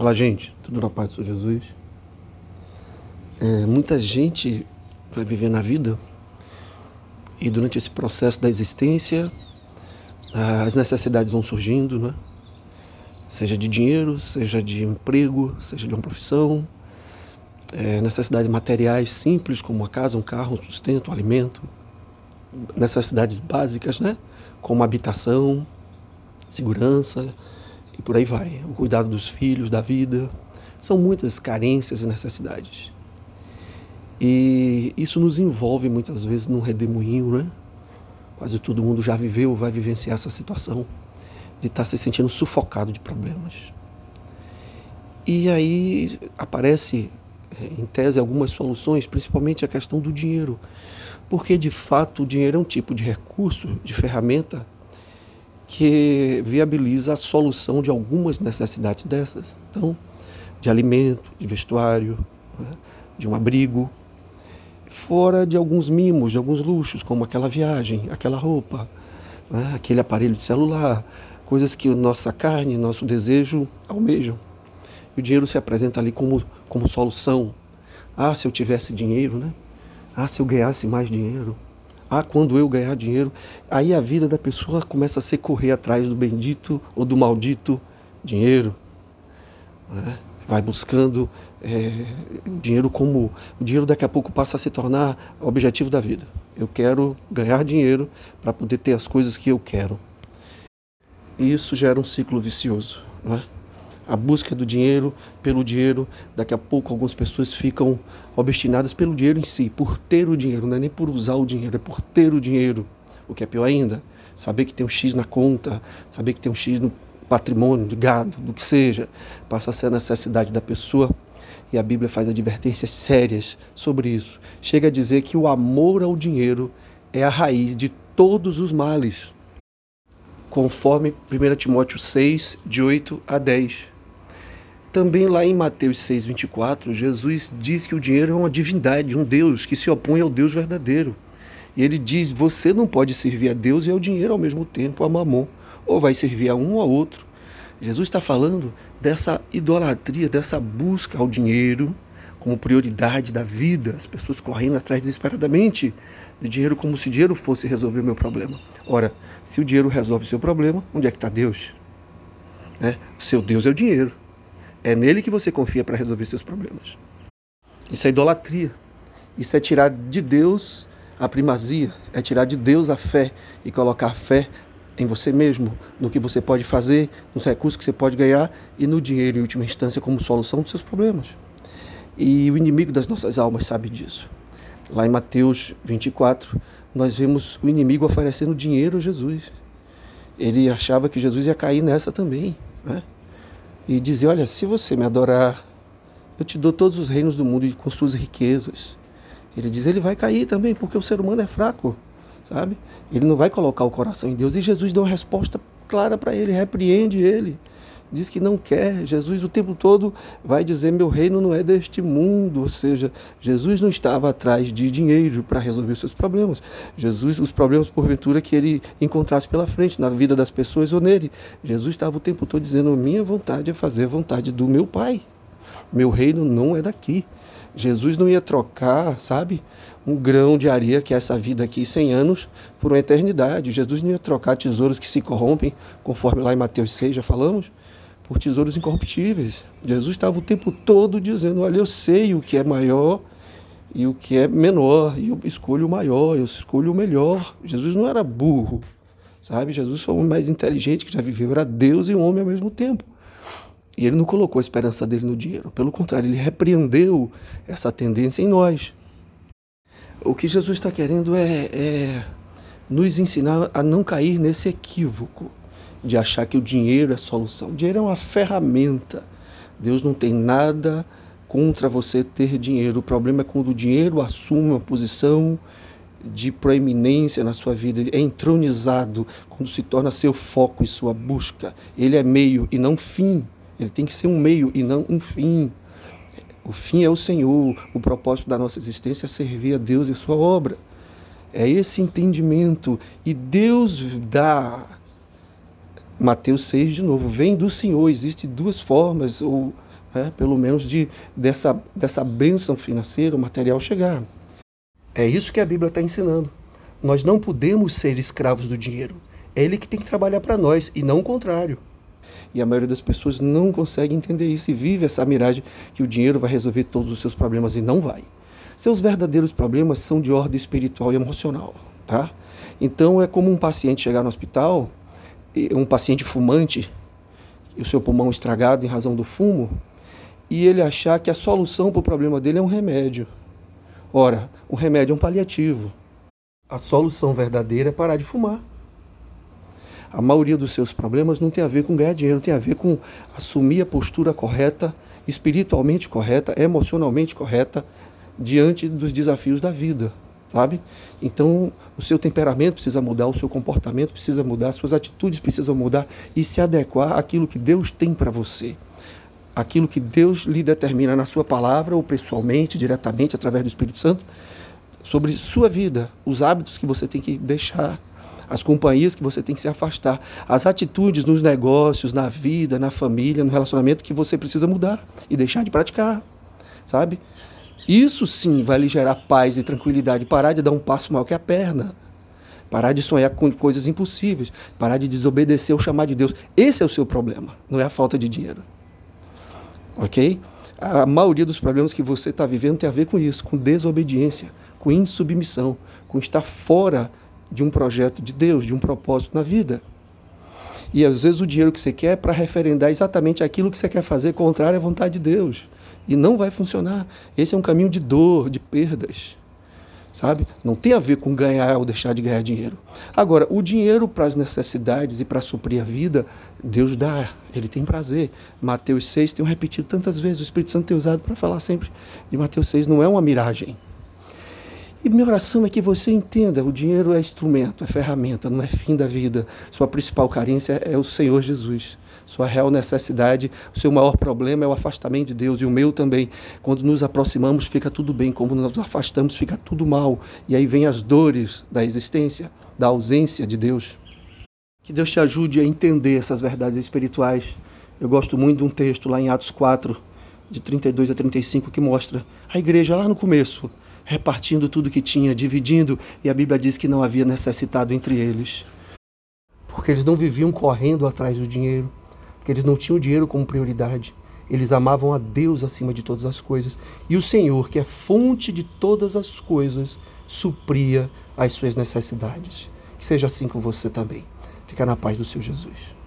Olá, gente. Tudo na paz do Jesus? É, muita gente vai viver na vida e durante esse processo da existência as necessidades vão surgindo, né? Seja de dinheiro, seja de emprego, seja de uma profissão, é, necessidades materiais simples como uma casa, um carro, um sustento, um alimento, necessidades básicas, né? Como habitação, segurança, e por aí vai. O cuidado dos filhos, da vida. São muitas carências e necessidades. E isso nos envolve muitas vezes num redemoinho, né? Quase todo mundo já viveu, vai vivenciar essa situação de estar se sentindo sufocado de problemas. E aí aparece, em tese, algumas soluções, principalmente a questão do dinheiro. Porque, de fato, o dinheiro é um tipo de recurso, de ferramenta que viabiliza a solução de algumas necessidades dessas. Então, de alimento, de vestuário, né, de um abrigo, fora de alguns mimos, de alguns luxos, como aquela viagem, aquela roupa, né, aquele aparelho de celular, coisas que nossa carne, nosso desejo almejam. E o dinheiro se apresenta ali como, como solução. Ah, se eu tivesse dinheiro, né? Ah, se eu ganhasse mais dinheiro. Ah, quando eu ganhar dinheiro, aí a vida da pessoa começa a se correr atrás do bendito ou do maldito dinheiro. Né? Vai buscando é, o dinheiro como. O dinheiro daqui a pouco passa a se tornar o objetivo da vida. Eu quero ganhar dinheiro para poder ter as coisas que eu quero. E isso gera um ciclo vicioso. Não é? A busca do dinheiro pelo dinheiro. Daqui a pouco algumas pessoas ficam obstinadas pelo dinheiro em si, por ter o dinheiro, não é nem por usar o dinheiro, é por ter o dinheiro. O que é pior ainda, saber que tem um X na conta, saber que tem um X no patrimônio, de gado, do que seja, passa a ser a necessidade da pessoa. E a Bíblia faz advertências sérias sobre isso. Chega a dizer que o amor ao dinheiro é a raiz de todos os males conforme 1 Timóteo 6, de 8 a 10. Também lá em Mateus 6,24, Jesus diz que o dinheiro é uma divindade, um Deus que se opõe ao Deus verdadeiro. E ele diz: você não pode servir a Deus e ao dinheiro ao mesmo tempo, a mamon, ou vai servir a um ou a outro. Jesus está falando dessa idolatria, dessa busca ao dinheiro como prioridade da vida, as pessoas correndo atrás desesperadamente de dinheiro como se dinheiro fosse resolver o meu problema. Ora, se o dinheiro resolve o seu problema, onde é que está Deus? Né? O seu Deus é o dinheiro. É nele que você confia para resolver seus problemas. Isso é idolatria. Isso é tirar de Deus a primazia, é tirar de Deus a fé e colocar a fé em você mesmo, no que você pode fazer, nos recursos que você pode ganhar e no dinheiro, em última instância, como solução dos seus problemas. E o inimigo das nossas almas sabe disso. Lá em Mateus 24, nós vemos o inimigo oferecendo dinheiro a Jesus. Ele achava que Jesus ia cair nessa também. Né? E dizer: Olha, se você me adorar, eu te dou todos os reinos do mundo com suas riquezas. Ele diz: Ele vai cair também, porque o ser humano é fraco, sabe? Ele não vai colocar o coração em Deus. E Jesus dá uma resposta clara para ele, repreende ele diz que não quer. Jesus o tempo todo vai dizer: Meu reino não é deste mundo. Ou seja, Jesus não estava atrás de dinheiro para resolver seus problemas. Jesus, os problemas porventura que ele encontrasse pela frente, na vida das pessoas ou nele. Jesus estava o tempo todo dizendo: Minha vontade é fazer a vontade do meu Pai. Meu reino não é daqui. Jesus não ia trocar, sabe, um grão de areia, que é essa vida aqui, 100 anos, por uma eternidade. Jesus não ia trocar tesouros que se corrompem, conforme lá em Mateus 6 já falamos por tesouros incorruptíveis. Jesus estava o tempo todo dizendo: Olha, eu sei o que é maior e o que é menor, e eu escolho o maior, eu escolho o melhor. Jesus não era burro, sabe? Jesus foi o mais inteligente que já viveu, era Deus e homem ao mesmo tempo. E ele não colocou a esperança dele no dinheiro, pelo contrário, ele repreendeu essa tendência em nós. O que Jesus está querendo é, é nos ensinar a não cair nesse equívoco de achar que o dinheiro é a solução. O dinheiro é uma ferramenta. Deus não tem nada contra você ter dinheiro. O problema é quando o dinheiro assume uma posição de proeminência na sua vida, é entronizado, quando se torna seu foco e sua busca. Ele é meio e não fim. Ele tem que ser um meio e não um fim. O fim é o Senhor, o propósito da nossa existência é servir a Deus e a sua obra. É esse entendimento. E Deus dá Mateus 6 de novo, vem do Senhor. Existem duas formas ou né? pelo menos de dessa, dessa bênção financeira, material chegar. É isso que a Bíblia está ensinando. Nós não podemos ser escravos do dinheiro. É ele que tem que trabalhar para nós e não o contrário. E a maioria das pessoas não consegue entender isso e vive essa miragem que o dinheiro vai resolver todos os seus problemas e não vai. Seus verdadeiros problemas são de ordem espiritual e emocional, tá? Então é como um paciente chegar no hospital, um paciente fumante, o seu pulmão estragado em razão do fumo, e ele achar que a solução para o problema dele é um remédio. Ora, o remédio é um paliativo. A solução verdadeira é parar de fumar. A maioria dos seus problemas não tem a ver com ganhar dinheiro, tem a ver com assumir a postura correta, espiritualmente correta, emocionalmente correta diante dos desafios da vida, sabe? Então, o seu temperamento precisa mudar, o seu comportamento precisa mudar, suas atitudes precisam mudar e se adequar àquilo que Deus tem para você. Aquilo que Deus lhe determina na sua palavra ou pessoalmente, diretamente através do Espírito Santo, sobre sua vida, os hábitos que você tem que deixar as companhias que você tem que se afastar, as atitudes nos negócios, na vida, na família, no relacionamento que você precisa mudar e deixar de praticar, sabe? Isso sim vai lhe gerar paz e tranquilidade, parar de dar um passo maior que a perna. Parar de sonhar com coisas impossíveis, parar de desobedecer o chamar de Deus. Esse é o seu problema, não é a falta de dinheiro. Ok? A maioria dos problemas que você está vivendo tem a ver com isso, com desobediência, com insubmissão, com estar fora de um projeto de Deus, de um propósito na vida. E às vezes o dinheiro que você quer é para referendar exatamente aquilo que você quer fazer contrário à vontade de Deus. E não vai funcionar. Esse é um caminho de dor, de perdas. Sabe? Não tem a ver com ganhar ou deixar de ganhar dinheiro. Agora, o dinheiro para as necessidades e para suprir a vida, Deus dá, ele tem prazer. Mateus 6 tem repetido tantas vezes, o Espírito Santo tem usado para falar sempre de Mateus 6, não é uma miragem. E minha oração é que você entenda: o dinheiro é instrumento, é ferramenta, não é fim da vida. Sua principal carência é o Senhor Jesus. Sua real necessidade, o seu maior problema é o afastamento de Deus e o meu também. Quando nos aproximamos, fica tudo bem. Quando nos afastamos, fica tudo mal. E aí vem as dores da existência, da ausência de Deus. Que Deus te ajude a entender essas verdades espirituais. Eu gosto muito de um texto lá em Atos 4, de 32 a 35, que mostra a igreja lá no começo repartindo tudo que tinha, dividindo, e a Bíblia diz que não havia necessitado entre eles. Porque eles não viviam correndo atrás do dinheiro, porque eles não tinham dinheiro como prioridade. Eles amavam a Deus acima de todas as coisas. E o Senhor, que é fonte de todas as coisas, supria as suas necessidades. Que seja assim com você também. Fica na paz do seu Jesus.